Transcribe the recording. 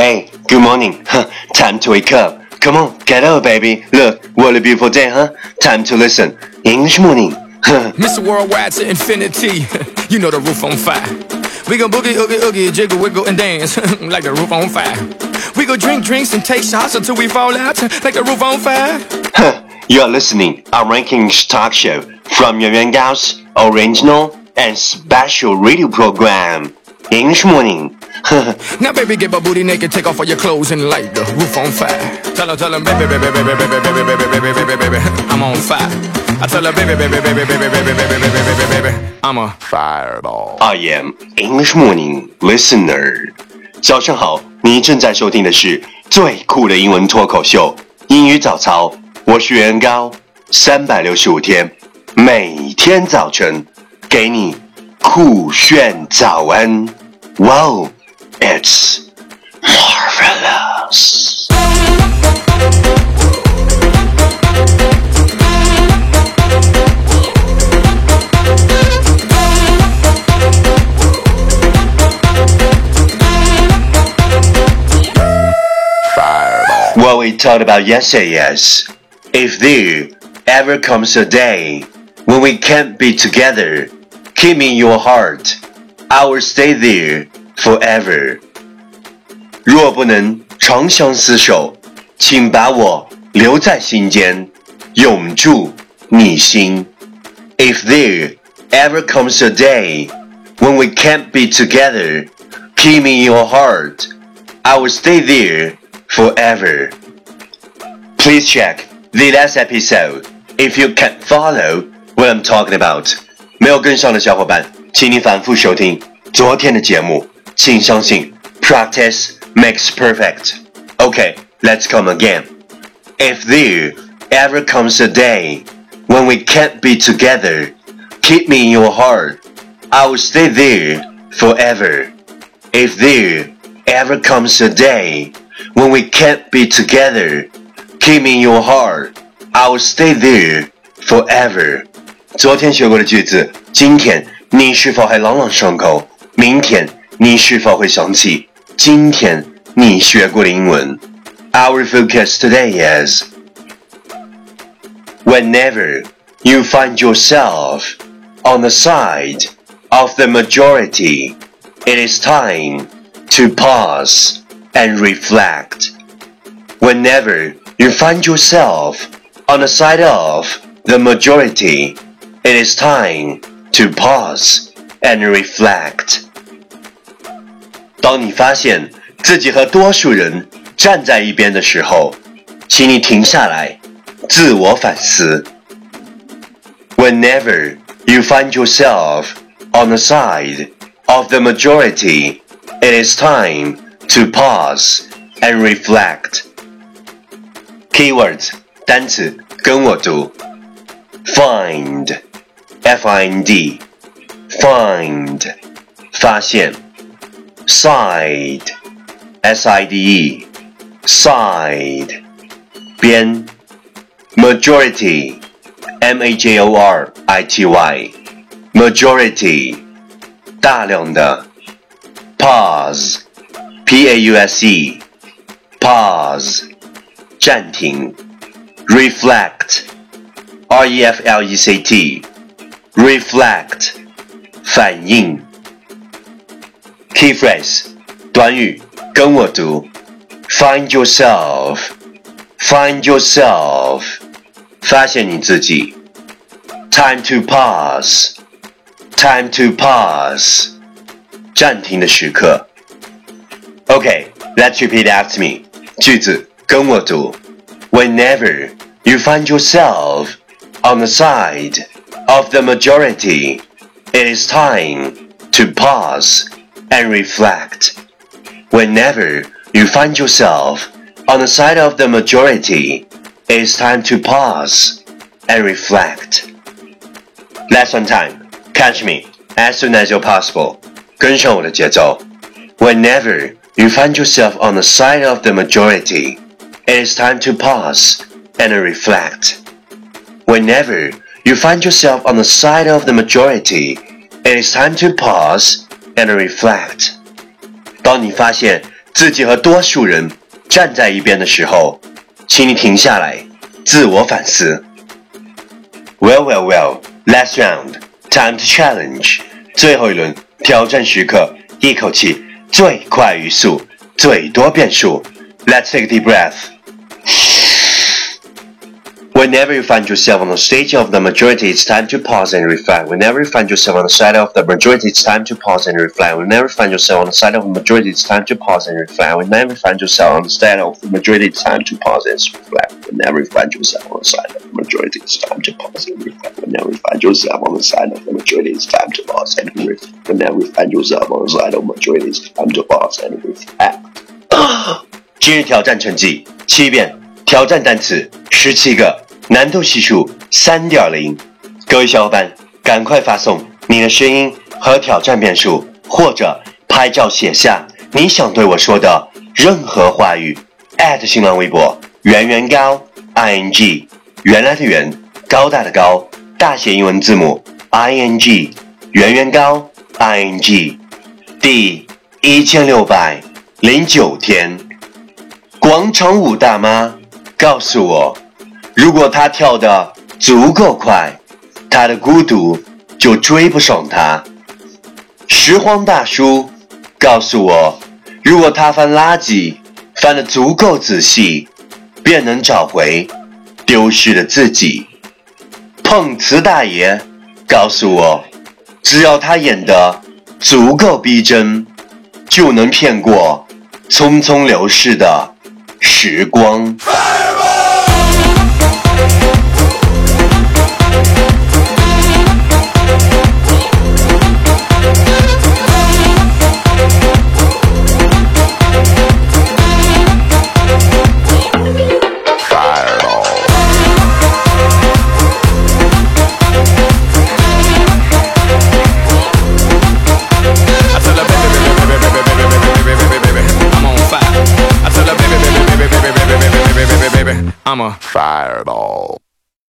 Hey, good morning. Huh, time to wake up. Come on, get up, baby. Look, what a beautiful day, huh? Time to listen. English morning. Mr. Worldwide to infinity. you know the roof on fire. We gon' boogie, oogie, oogie, jiggle, wiggle, and dance like the roof on fire. We go drink drinks and take shots until we fall out like the roof on fire. Huh. You are listening our rankings talk show from Yuan Gao's original and special radio program. English morning. Huh. Now, baby, get my booty naked, take off all your clothes and light the roof on fire. Tell her, tell her, baby, baby, baby, baby, baby, baby, baby, baby, baby, baby, I'm on fire. I tell her, baby, baby, baby, baby, baby, baby, baby, baby, baby, baby, I'm a fireball. I am English morning listener. 早上好，你正在收听的是最酷的英文脱口秀——英语早操。我是袁高，三百六十五天，每天早晨给你酷炫早安。Wow, it's marvelous. What we talked about yesterday is if there ever comes a day when we can't be together, keep me in your heart. I will stay there forever. 若不能长相厮守，请把我留在心间，永驻你心。If there ever comes a day when we can't be together, keep me in your heart. I will stay there forever. Please check the last episode if you can follow what I'm talking about. 没有跟上的小伙伴，请你反复收听昨天的节目。 请相信，practice makes perfect. Okay, let's come again. If there ever comes a day when we can't be together, keep me in your heart. I will stay there forever. If there ever comes a day when we can't be together, keep me in your heart. I will stay there forever. 昨天学过的句子，今天你是否还朗朗上口？明天 你是否会想起今天你学过的英文？Our focus today is whenever you find yourself on the side of the majority, it is time to pause and reflect. Whenever you find yourself on the side of the majority, it is time to pause and reflect. 当你发现自己和多数人站在一边的时候，请你停下来，自我反思。Whenever you find yourself on the side of the majority, it is time to pause and reflect. Keywords 单词跟我读，find, f-i-n-d, find 发现 side, s i d e, side, 边. m a j o r i t y, majority, 大量的，pause, p a u s e, pause, 暂停，reflect, r e f l e c t, reflect, 反应。Key phrase 短语跟我读，find yourself, find yourself 发现你自己，time to pause, time to pause 暂停的时刻。Okay, let's repeat after me. 句子跟我读，Whenever you find yourself on the side of the majority, it is time to pause and reflect. Whenever you find yourself on the side of the majority, it is time to pause and reflect. Lesson time. Catch me as soon as you're possible. 跟上我的节奏。Whenever you find yourself on the side of the majority, it is time to pause and reflect. Whenever you find yourself on the side of the majority, it is time to pause and reflect. 当你发现自己和多数人站在一边的时候，请你停下来，自我反思。Well, well, well. Last round, time to challenge. 最后一轮挑战时刻，一口气最快语速，最多变数。Let's take a deep breath. Whenever you find yourself on the stage of the majority, it's time to pause and reflect. Whenever you find yourself on the side of the majority, it's time to pause and reflect. Whenever you find yourself on the side of the majority, it's time to pause and reflect. Whenever you find yourself on the side of the majority, it's time to pause and reflect. Whenever you find yourself on the side of the majority, it's time to pause and reflect. Whenever you find yourself on the side of the majority, it's time to pause and reflect. Whenever you find yourself on the side of the majority, it's time to pause and reflect. 今日挑战成绩七遍，挑战单词十七个。 难度系数三点零，各位小伙伴，赶快发送你的声音和挑战变数，或者拍照写下你想对我说的任何话语。新浪微博圆圆高 i n g，原来的圆，高大的高，大写英文字母 i n g，圆圆高 i n g，第一千六百零九天，广场舞大妈告诉我。如果他跳得足够快，他的孤独就追不上他。拾荒大叔告诉我，如果他翻垃圾翻得足够仔细，便能找回丢失的自己。碰瓷大爷告诉我，只要他演得足够逼真，就能骗过匆匆流逝的时光。Fireball.